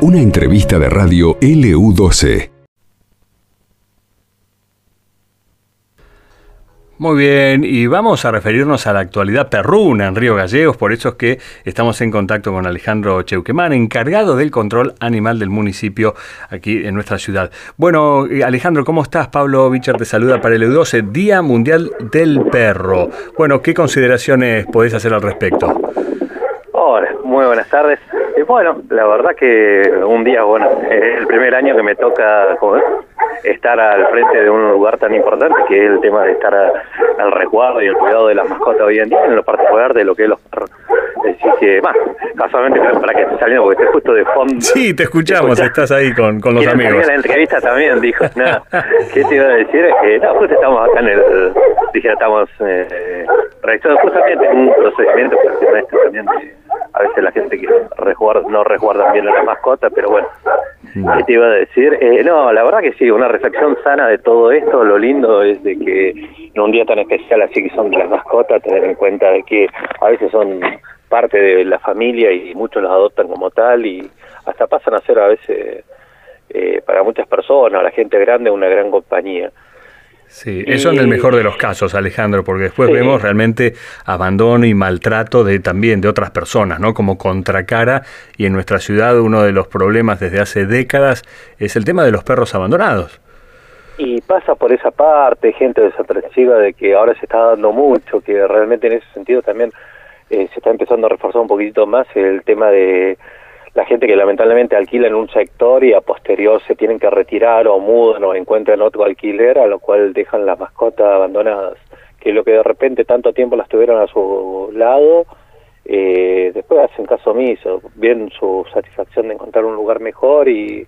Una entrevista de radio LU12. Muy bien, y vamos a referirnos a la actualidad perruna en Río Gallegos, por eso es que estamos en contacto con Alejandro Cheuquemán, encargado del control animal del municipio aquí en nuestra ciudad. Bueno, eh, Alejandro, ¿cómo estás? Pablo Bichar te saluda para el EU12, Día Mundial del Perro. Bueno, ¿qué consideraciones podés hacer al respecto? Hola, muy buenas tardes. Y bueno, la verdad que un día, bueno, es el primer año que me toca estar al frente de un lugar tan importante que es el tema de estar al resguardo y el cuidado de las mascotas hoy en día, en lo particular de lo que es los perros. Así que, más, casualmente para que esté saliendo, porque estoy justo de fondo. Sí, te escuchamos, estás ahí con, con los amigos. En la entrevista también dijo, no, ¿qué te iba a decir? Eh, no, justo estamos acá en el, dije, estamos eh, realizando justamente un procedimiento, pero esto también a veces la gente que resguarda, no resguarda bien a la mascota, pero bueno, ¿qué te iba a decir? Eh, no, la verdad que sí, una reflexión sana de todo esto, lo lindo es de que en un día tan especial así que son las mascotas, tener en cuenta de que a veces son parte de la familia y muchos los adoptan como tal y hasta pasan a ser a veces eh, para muchas personas, la gente grande, una gran compañía. Sí, eso en el mejor de los casos, Alejandro, porque después vemos realmente abandono y maltrato de también de otras personas, ¿no? Como contracara y en nuestra ciudad uno de los problemas desde hace décadas es el tema de los perros abandonados. Y pasa por esa parte, gente desatractiva de que ahora se está dando mucho, que realmente en ese sentido también eh, se está empezando a reforzar un poquitito más el tema de la gente que lamentablemente alquila en un sector y a posterior se tienen que retirar o mudan o encuentran otro alquiler, a lo cual dejan las mascotas abandonadas, que lo que de repente tanto tiempo las tuvieron a su lado, eh, después hacen caso omiso, ven su satisfacción de encontrar un lugar mejor y,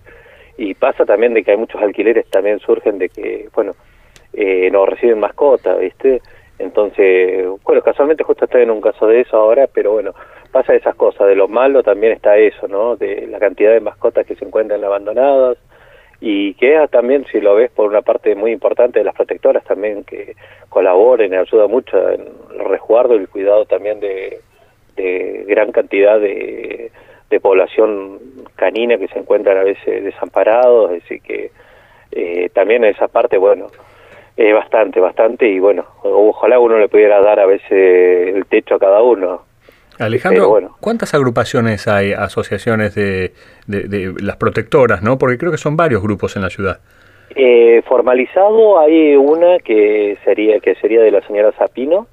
y pasa también de que hay muchos alquileres también surgen de que, bueno, eh, no reciben mascotas, ¿viste? Entonces, bueno, casualmente justo estoy en un caso de eso ahora, pero bueno, pasa esas cosas, de lo malo también está eso, ¿no? De la cantidad de mascotas que se encuentran abandonadas y que también, si lo ves, por una parte muy importante de las protectoras también que colaboren y ayuda mucho en el resguardo y el cuidado también de, gran cantidad de, de población canina que se encuentran a veces desamparados, así que eh, también esa parte, bueno, eh, bastante, bastante, y bueno, ojalá uno le pudiera dar a veces el techo a cada uno. Alejandro, ¿cuántas agrupaciones hay, asociaciones de, de, las protectoras, no? Porque creo que son varios grupos en la ciudad. Eh, formalizado hay una que sería que sería de la señora Zapino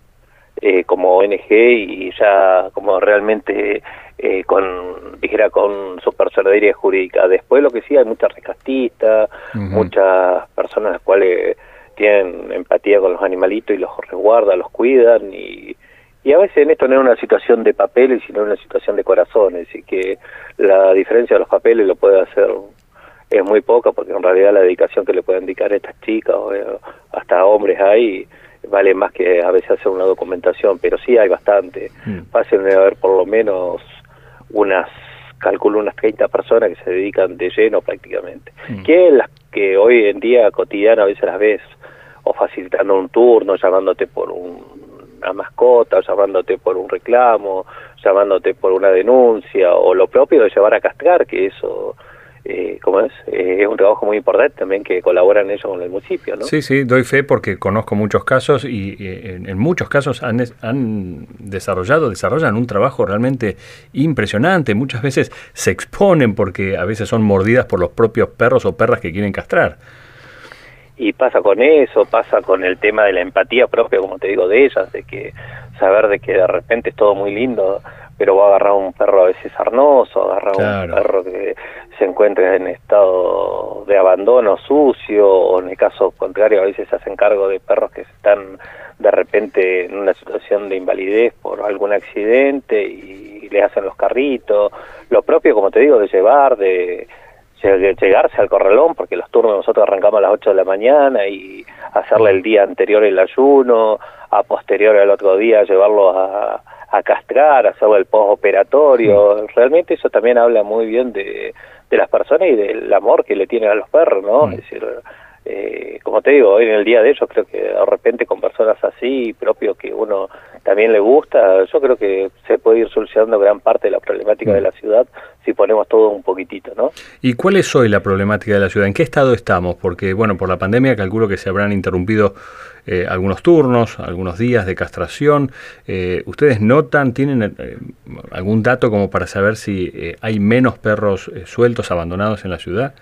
eh, como ONG y ya como realmente eh, con dijera con su personalidad jurídica. Después lo que sí hay muchas rescatistas, muchas personas las cuales tienen empatía con los animalitos y los resguardan, los cuidan y, y a veces en esto no es una situación de papeles, sino una situación de corazones y que la diferencia de los papeles lo puede hacer es muy poca porque en realidad la dedicación que le pueden dedicar a estas chicas o eh, hasta hombres hay vale más que a veces hacer una documentación, pero sí hay bastante. Mm. Fácil de haber por lo menos unas, calculo unas 30 personas que se dedican de lleno prácticamente. Mm. Que las que hoy en día cotidiana a veces las ves o facilitando un turno, llamándote por una mascota, llamándote por un reclamo, llamándote por una denuncia, o lo propio de llevar a castrar, que eso eh, ¿cómo es? Eh, es un trabajo muy importante también que colaboran ellos con el municipio, ¿no? Sí, sí, doy fe porque conozco muchos casos y, en, muchos casos han, han desarrollado, desarrollan un trabajo realmente impresionante. Muchas veces se exponen porque a veces son mordidas por los propios perros o perras que quieren castrar y pasa con eso, pasa con el tema de la empatía propia, como te digo, de ellas, de que saber de que de repente es todo muy lindo, pero va a agarrar un perro a veces arnoso, agarrar un perro que se encuentra en estado de abandono sucio, o en el caso contrario a veces se hacen cargo de perros que están de repente en una situación de invalidez por algún accidente y le hacen los carritos, lo propio como te digo de llevar, de llegarse al corralón, porque los turnos nosotros arrancamos a las 8 de la mañana y hacerle el día anterior el ayuno, a posterior al otro día llevarlo a, a castrar, hacerle el postoperatorio. Realmente eso también habla muy bien de, de las personas y del amor que le tienen a los perros, ¿no? Es decir, eh, como te digo, hoy en el día de ellos creo que de repente con personas así, propio que uno también le gusta, yo creo que se puede ir solucionando gran parte de la problemática de la ciudad si ponemos todo un poquitito, ¿no? ¿Y cuál es hoy la problemática de la ciudad? ¿En qué estado estamos? Porque, bueno, por la pandemia calculo que se habrán interrumpido eh, algunos turnos, algunos días de castración. Eh, ¿Ustedes notan, tienen algún dato como para saber si hay menos perros sueltos, abandonados en la ciudad?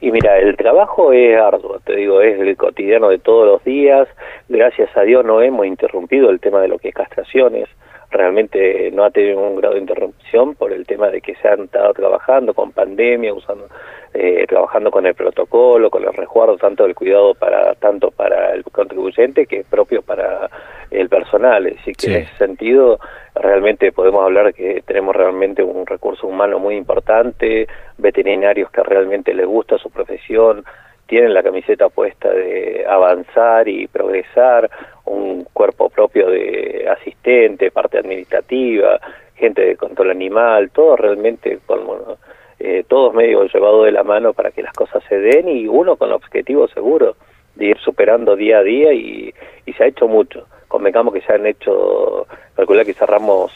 Y mira, el trabajo es arduo, te digo, es el cotidiano de todos los días. Gracias a Dios no hemos interrumpido el tema de lo que es castraciones. Realmente no ha tenido un grado de interrupción por el tema de que se han estado trabajando con pandemia, usando, eh, trabajando con el protocolo, con el resguardo tanto del cuidado para tanto para el contribuyente que es propio para el personal. Así que en ese sentido realmente podemos hablar que tenemos realmente un recurso humano muy importante, veterinarios que realmente les gusta su profesión, tienen la camiseta puesta de avanzar y progresar, un cuerpo propio de asistente, parte administrativa, gente de control animal, todo realmente con eh, todos medio llevado de la mano para que las cosas se den y uno con objetivo seguro de ir superando día a día y, y se ha hecho mucho. Convengamos que se han hecho, calcular que cerramos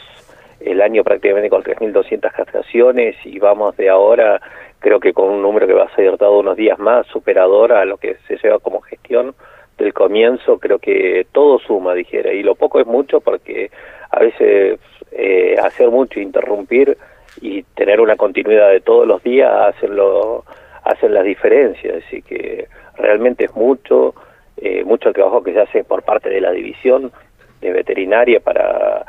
el año prácticamente con 3.200 castraciones y vamos de ahora, creo que con un número que va a ser dado unos días más, superador a lo que se lleva como gestión del comienzo, creo que todo suma, dijera, y lo poco es mucho porque a veces eh, hacer mucho, interrumpir y tener una continuidad de todos los días hacen, lo, hacen las diferencias, así que realmente es mucho, eh, mucho trabajo que se hace por parte de la división de veterinaria para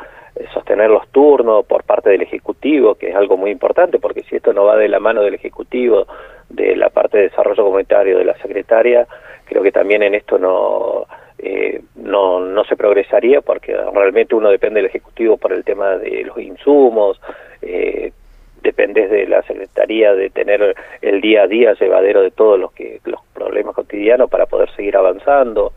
sostener los turnos por parte del Ejecutivo, que es algo muy importante, porque si esto no va de la mano del Ejecutivo, de la parte de desarrollo comunitario de la secretaria, creo que también en esto no, eh, no, no se progresaría, porque realmente uno depende del Ejecutivo por el tema de los insumos, eh, de la Secretaría de tener el día a día llevadero de todos los, que, los problemas cotidianos para poder seguir avanzando.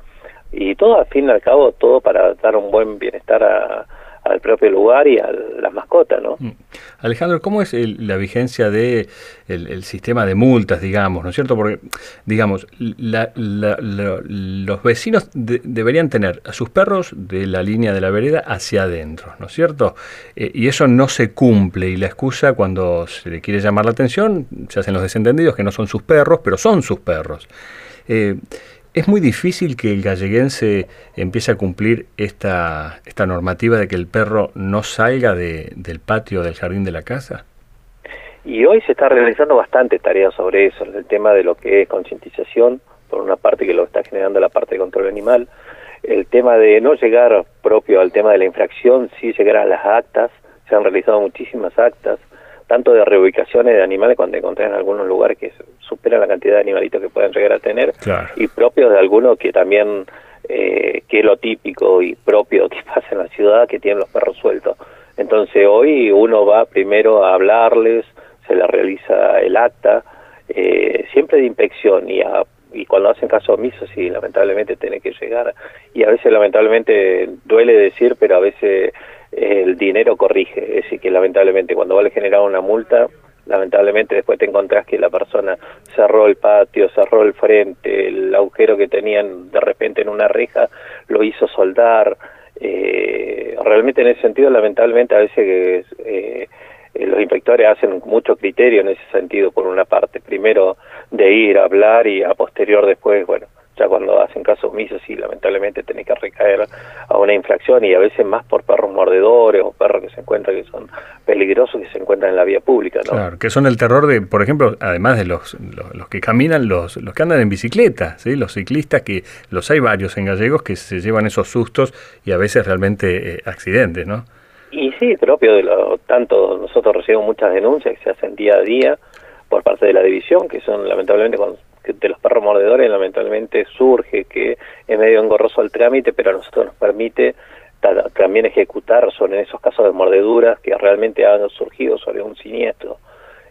Y todo al fin y al cabo todo para dar un buen bienestar a, al propio lugar y a las mascotas, ¿no? Mm. Alejandro, ¿cómo es la vigencia de el, sistema de multas, digamos, ¿no es cierto? Porque, digamos, los vecinos deberían tener a sus perros de la línea de la vereda hacia adentro, ¿no es cierto? Eh, y eso no se cumple y la excusa cuando se le quiere llamar la atención, se hacen los desentendidos que no son sus perros, pero son sus perros. Eh, ¿Es muy difícil que el galleguense empiece a cumplir esta, esta normativa de que el perro no salga de, del patio del jardín de la casa? Y hoy se está realizando bastante tareas sobre eso, el tema de lo que es concientización, por una parte que lo está generando la parte de control animal, el tema de no llegar propio al tema de la infracción, sí llegar a las actas, se han realizado muchísimas actas, tanto de reubicaciones de animales cuando encontré en algunos lugares que superan la cantidad de animalitos que pueden llegar a tener y propios de algunos que también eh, que es lo típico y propio que pasa en la ciudad que tienen los perros sueltos. Entonces hoy uno va primero a hablarles se le realiza el acta eh, siempre de inspección y y cuando hacen caso omiso sí lamentablemente tiene que llegar. Y a veces lamentablemente duele decir pero a veces el dinero corrige, es decir, que lamentablemente cuando vale generar una multa, lamentablemente después te encontrás que la persona cerró el patio, cerró el frente, el agujero que tenían de repente en una reja lo hizo soldar. Eh, realmente en ese sentido, lamentablemente a veces eh, los inspectores hacen mucho criterio en ese sentido, por una parte, primero de ir a hablar y a posterior después, bueno, ya cuando hacen caso omiso sí lamentablemente tenés que recaer a una infracción y a veces más por perros mordedores o perros que se encuentran que son peligrosos que se encuentran en la vía pública ¿no? claro que son el terror de por ejemplo además de los, los, que caminan los, los que andan en bicicleta ¿sí? los ciclistas que los hay varios en gallegos que se llevan esos sustos y a veces realmente eh, accidentes ¿no? y sí propio de lo tanto nosotros recibimos muchas denuncias que se hacen día a día por parte de la división que son lamentablemente cuando de los perros mordedores lamentablemente surge que es medio engorroso el trámite, pero a nosotros nos permite también ejecutar sobre esos casos de mordeduras que realmente han surgido sobre un siniestro,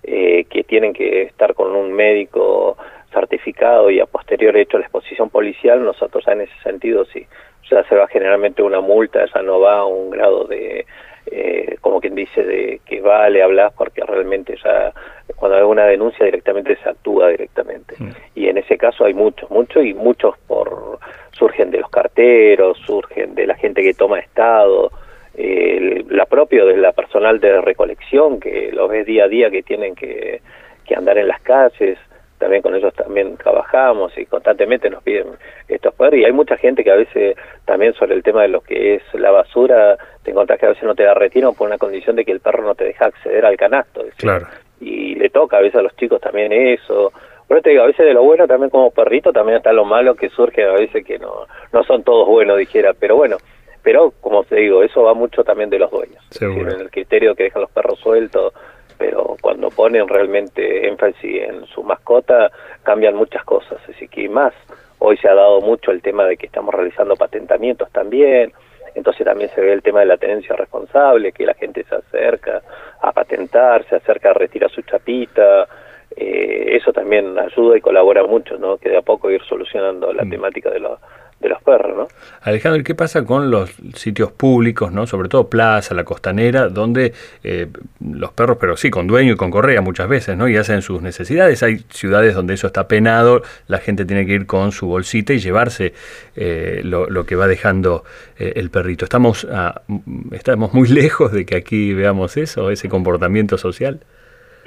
eh, que tienen que estar con un médico certificado y a posterior hecho la exposición policial, nosotros en ese sentido sí, ya se va generalmente una multa, ya no va a un grado de, eh, como quien dice, de que vale hablar porque realmente ya cuando hay una denuncia directamente se actúa directamente. Mm. Y en ese caso hay muchos, muchos y muchos por surgen de los carteros, surgen de la gente que toma estado, la propia de la personal de recolección que lo ves día a día que tienen que, que andar en las calles, también con ellos también trabajamos y constantemente nos piden estos poderes. Y hay mucha gente que a veces también sobre el tema de lo que es la basura te encontrás que a veces no te da retiro por una condición de que el perro no te deja acceder al canasto claro. Y le toca a veces a los chicos también eso. Pero te digo, a veces de lo bueno también como perrito, también está lo malo que surge a veces que no, no son todos buenos, dijera, pero bueno, pero como te digo, eso va mucho también de los dueños, en el criterio que dejan los perros sueltos, pero cuando ponen realmente énfasis en su mascota, cambian muchas cosas, así que más, hoy se ha dado mucho el tema de que estamos realizando patentamientos también, entonces también se ve el tema de la tenencia responsable, que la gente se acerca a patentar, se acerca a retirar su chapita, eh, eso también ayuda y colabora mucho, ¿no? Que de a poco ir solucionando la mm. temática de los de los perros, ¿no? Alejandro, ¿qué pasa con los sitios públicos, no? Sobre todo Plaza, la Costanera, donde eh, los perros, pero sí, con dueño y con correa muchas veces, ¿no? Y hacen sus necesidades. Hay ciudades donde eso está penado, la gente tiene que ir con su bolsita y llevarse eh, lo, que va dejando eh, el perrito. Estamos, estamos muy lejos de que aquí veamos eso, ese comportamiento social.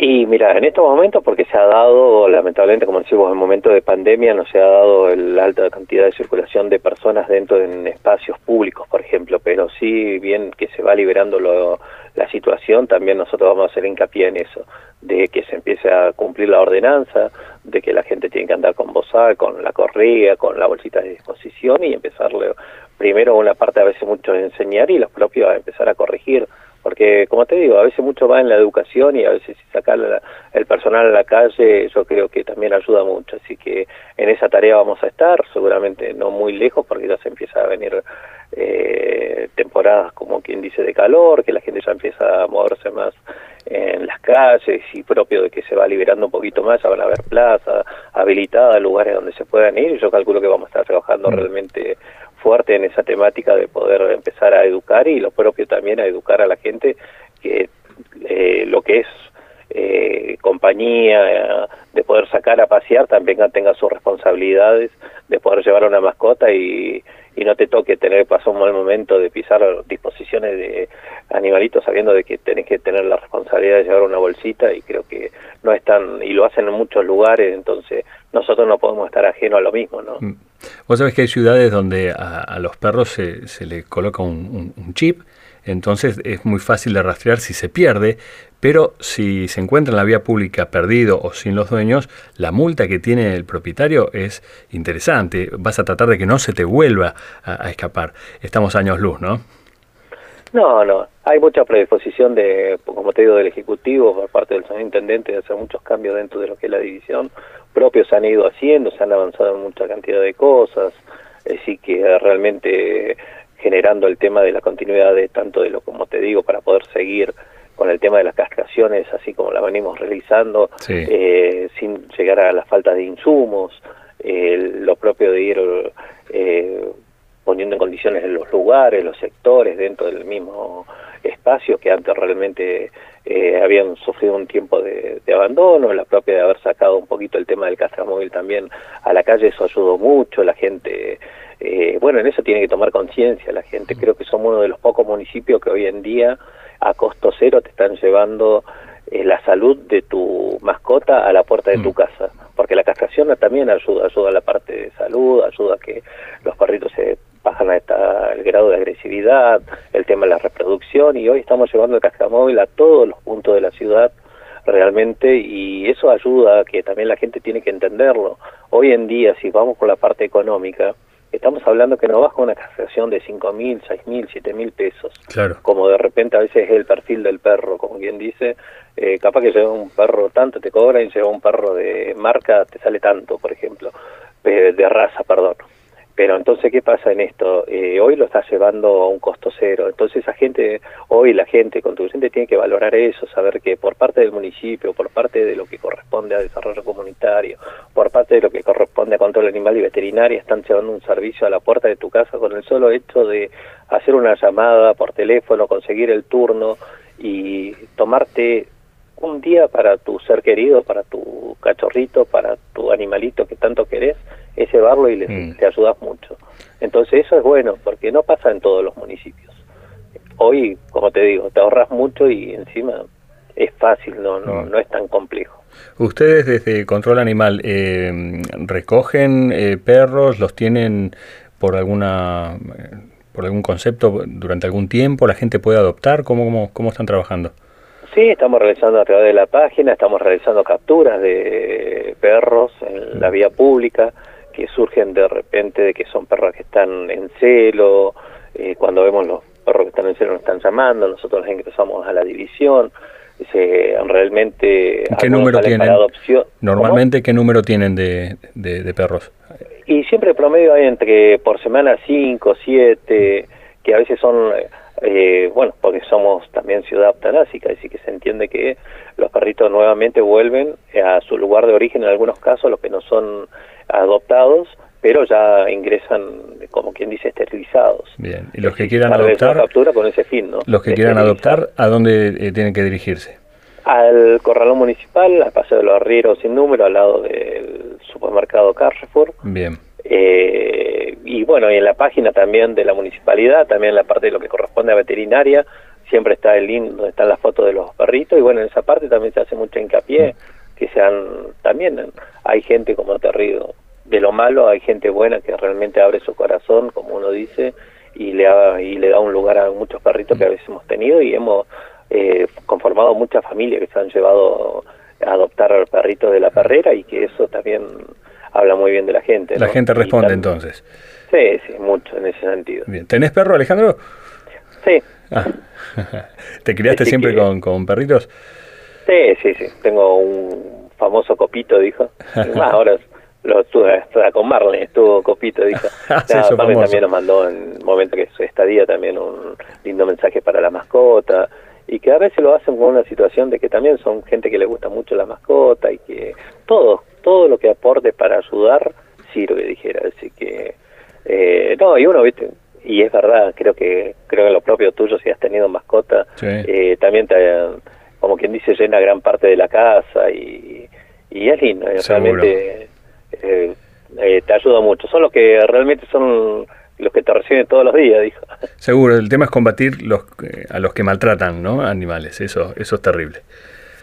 Y mira, en estos momentos, porque se ha dado, lamentablemente, como decimos, en momento de pandemia no se ha dado la alta cantidad de circulación de personas dentro de espacios públicos, por ejemplo, pero sí, bien que se va liberando la situación, también nosotros vamos a hacer hincapié en eso, de que se empiece a cumplir la ordenanza, de que la gente tiene que andar con bozal, con la correa, con la bolsita de disposición y empezarle primero una parte a veces mucho de enseñar y los propios a empezar a corregir porque como te digo, a veces mucho va en la educación y a veces si sacar el personal a la calle, yo creo que también ayuda mucho, así que en esa tarea vamos a estar, seguramente no muy lejos porque ya se empieza a venir eh, temporadas como quien dice de calor, que la gente ya empieza a moverse más en las calles y propio de que se va liberando un poquito más, ya van a haber plazas habilitadas, lugares donde se puedan ir, y yo calculo que vamos a estar trabajando mm. realmente fuerte en esa temática de poder empezar a educar y lo propio también a educar a la gente que eh, lo que es eh, compañía, de poder sacar a pasear, también tenga sus responsabilidades, de poder llevar una mascota y, y no te toque tener pasar un mal momento de pisar disposiciones de animalitos sabiendo de que tenés que tener la responsabilidad de llevar una bolsita y creo que no es tan, y lo hacen en muchos lugares, entonces nosotros no podemos estar ajenos a lo mismo, ¿no? Mm. Vos sabés que hay ciudades donde a, los perros se, se le coloca un, chip, entonces es muy fácil de rastrear si se pierde, pero si se encuentra en la vía pública perdido o sin los dueños, la multa que tiene el propietario es interesante. Vas a tratar de que no se te vuelva a, escapar. Estamos años luz, ¿no? No, no. Hay mucha predisposición de, como te digo, del Ejecutivo por parte del señor Intendente de hacer muchos cambios dentro de lo que es la división. Propios se han ido haciendo, se han avanzado en mucha cantidad de cosas. Así que realmente generando el tema de la continuidad de tanto de lo como te digo para poder seguir con el tema de las castraciones así como la venimos realizando eh, sin llegar a la falta de insumos eh, lo propio de ir eh, poniendo en condiciones los lugares los sectores dentro del mismo espacio que antes realmente habían sufrido un tiempo de, de, abandono, la propia de haber sacado un poquito el tema del castramóvil también a la calle, eso ayudó mucho, la gente eh, bueno, en eso tiene que tomar conciencia la gente. Creo que somos uno de los pocos municipios que hoy en día a costo cero te están llevando eh, la salud de tu mascota a la puerta de tu mm. casa. Porque la castración también ayuda, ayuda a la parte de salud, ayuda a que los perritos se bajan a esta, el grado de agresividad, el tema de la reproducción y hoy estamos llevando el castramóvil a todos los puntos de la ciudad realmente y eso ayuda a que también la gente tiene que entenderlo. Hoy en día, si vamos con la parte económica, estamos hablando que no baja una castración de cinco mil, seis mil, siete mil pesos. Claro. Como de repente a veces es el perfil del perro, como quien dice, eh, capaz que lleva un perro tanto te cobra y lleva un perro de marca te sale tanto, por ejemplo, de raza, perdón. Pero entonces, ¿qué pasa en esto? Eh, hoy lo está llevando a un costo cero. Entonces, esa gente, hoy la gente contribuyente tiene que valorar eso, saber que por parte del municipio, por parte de lo que corresponde a desarrollo comunitario, por parte de lo que corresponde a control animal y veterinaria, están llevando un servicio a la puerta de tu casa con el solo hecho de hacer una llamada por teléfono, conseguir el turno y tomarte un día para tu ser querido, para tu cachorrito, para tu animalito que tanto querés, es llevarlo y le, Mm. te ayudas mucho. Entonces eso es bueno, porque no pasa en todos los municipios. Hoy, como te digo, te ahorras mucho y encima es fácil, no, no, no es tan complejo. Ustedes desde Control Animal eh, recogen eh, perros, los tienen por alguna eh, por algún concepto durante algún tiempo, la gente puede adoptar, ¿cómo, cómo, cómo están trabajando? Sí, estamos realizando a través de la página, estamos realizando capturas de perros en la vía pública que surgen de repente de que son perros que están en celo, eh, cuando vemos los perros que están en celo nos están llamando, nosotros los ingresamos a la división, se, realmente... ¿Qué número tienen? para adopción. Normalmente, ¿qué número tienen de, de, de perros? Y siempre promedio hay entre por semana 5, 7, que a veces son, eh, bueno, porque somos también ciudad eutanásica, así que se entiende que los perritos nuevamente vuelven a su lugar de origen en algunos casos, los que no son adoptados, pero ya ingresan, como quien dice, esterilizados. Bien, y los que quieran Para realizar adoptar, captura con ese fin, ¿no? los que quieran adoptar, ¿a dónde eh, tienen que dirigirse? Al corralón municipal, al Paseo de los Arrieros sin número, al lado del supermercado Carrefour. Bien, Eh, y bueno, y en la página también de la municipalidad, también en la parte de lo que corresponde a veterinaria, siempre está el link donde están las fotos de los perritos y bueno, en esa parte también se hace mucho hincapié que sean también hay gente como te río de lo malo hay gente buena que realmente abre su corazón como uno dice y le da, y le da un lugar a muchos perritos que a veces hemos tenido y hemos eh, conformado muchas familias que se han llevado a adoptar perritos de la perrera y que eso también habla muy bien de la gente la gente responde entonces. Sí, sí, mucho en ese sentido. Bien. ¿Tenés perro, Alejandro? Sí, Ah. ¿Te criaste Así siempre que- con, con perritos? Sí, sí, sí. Tengo un famoso copito, dijo. Más ahora lo estuve hasta con Marley, estuvo copito, dijo. Ah, sí, Marley famoso. también nos mandó en el momento que su estadía también un lindo mensaje para la mascota y que a veces lo hacen con una situación de que también son gente que le gusta mucho la mascota y que todo, todo lo que aporte para ayudar sirve, dijera. Así que, eh, no, y uno, viste, y es verdad, creo que creo que lo propio tuyo, si has tenido mascota, Sí. eh, también te, como quien dice, llena gran parte de la casa y, y es lindo, eh, Seguro. realmente eh, eh, te ayuda mucho. Son los que realmente son los que te reciben todos los días, dijo. Seguro, el tema es combatir los, eh, a los que maltratan ¿no? animales, eso, eso es terrible.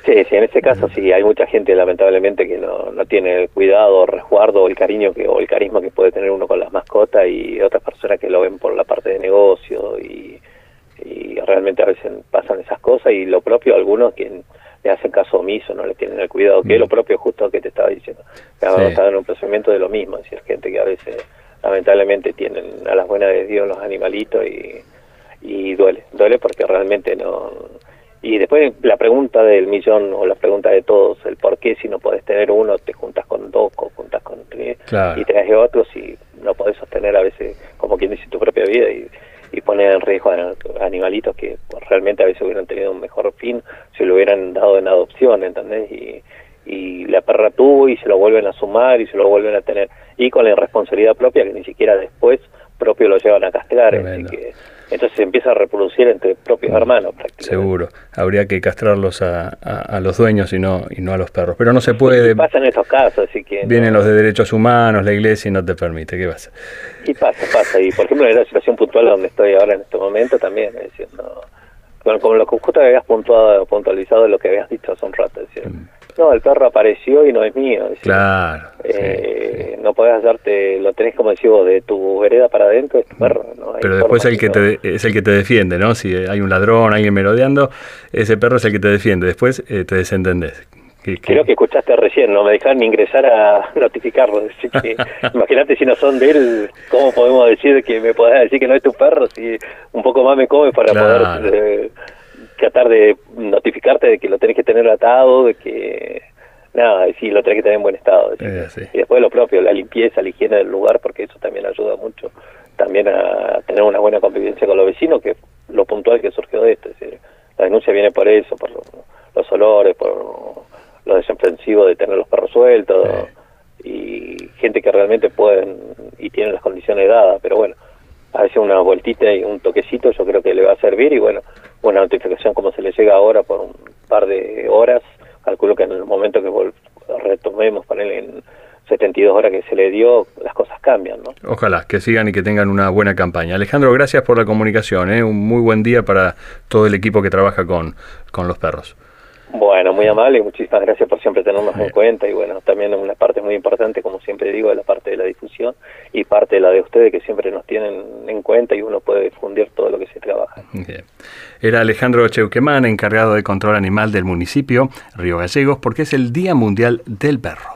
Sí, sí, en ese caso sí, hay mucha gente lamentablemente que no, no tiene el cuidado, el resguardo o el cariño que, o el carisma que puede tener uno con las mascotas y otras personas que lo ven por la parte de negocio y, y realmente a veces pasan esas cosas y lo propio algunos que le hacen caso omiso, no le tienen el cuidado, que es lo propio justo que te estaba diciendo. Mm. Sí. estaba en un procedimiento de lo mismo, es decir, gente que a veces lamentablemente tienen a las buenas de Dios los animalitos y, y duele, duele porque realmente no... Y después la pregunta del millón o la pregunta de todos, el por qué si no podés tener uno, te juntas con dos o juntas con tres Claro. y traes otros y no podés sostener a veces, como quien dice, tu propia vida y poner en riesgo a animalitos que realmente a veces hubieran tenido un mejor fin si lo hubieran dado en adopción, ¿entendés? Y, y la perra tuvo y se lo vuelven a sumar y se lo vuelven a tener y con la irresponsabilidad propia que ni siquiera después propio lo llevan a castrar así que entonces se empieza a reproducir entre propios hermanos prácticamente. Seguro, habría que castrarlos a, a- a los dueños y no, y no a los perros. Pero no se puede, y pasa en estos casos así que vienen no- los de derechos humanos, la iglesia y no te permite, ¿qué pasa? y pasa pasa. Y por ejemplo en la situación puntual donde estoy ahora en este momento también es decir no. Con, con lo que justo habías puntuado puntualizado lo que habías dicho hace un rato es decir, no el perro apareció y no es mío es. Claro. eh, sí. no podés hacerte lo tenés como decís vos de tu vereda para adentro es tu perro no Pero después el que no- te, es el que te defiende, ¿no? Si hay un ladrón, alguien merodeando, ese perro es el que te defiende. Después eh, te desentendés. Creo que escuchaste recién, no me dejaron ni ingresar a notificarlo. Así que imagínate si no son de él, ¿cómo podemos decir que me podés decir que no es tu perro? Si un poco más me come para Claro. poder eh, tratar de notificarte de que lo tenés que tener atado, de que nada, sí, lo tenés que tener en buen estado. así. Y después lo propio, la limpieza, la higiene del lugar, porque eso también ayuda mucho también a tener una buena convivencia con los vecinos, que lo puntual que surgió de esto. Es decir, la denuncia viene por eso, por los olores, por lo desenfrensivo de tener los perros sueltos y gente que realmente pueden y tienen las condiciones dadas, pero bueno, a veces una vueltita y un toquecito yo creo que le va a servir y bueno, una notificación como se le llega ahora por un par de horas, calculo que en el momento que retomemos, ponerle en 72 horas que se le dio, las cosas cambian. ¿no? Ojalá que sigan y que tengan una buena campaña. Alejandro, gracias por la comunicación. ¿eh? Un muy buen día para todo el equipo que trabaja con, con los perros. Bueno, muy amable y muchísimas gracias por siempre tenernos en cuenta y bueno, también una parte muy importante, como siempre digo, de la parte de la difusión y parte de la de ustedes que siempre nos tienen en cuenta y uno puede difundir todo lo que se trabaja. Era Alejandro Cheuquemán, encargado de control animal del municipio Río Gallegos, porque es el Día Mundial del Perro.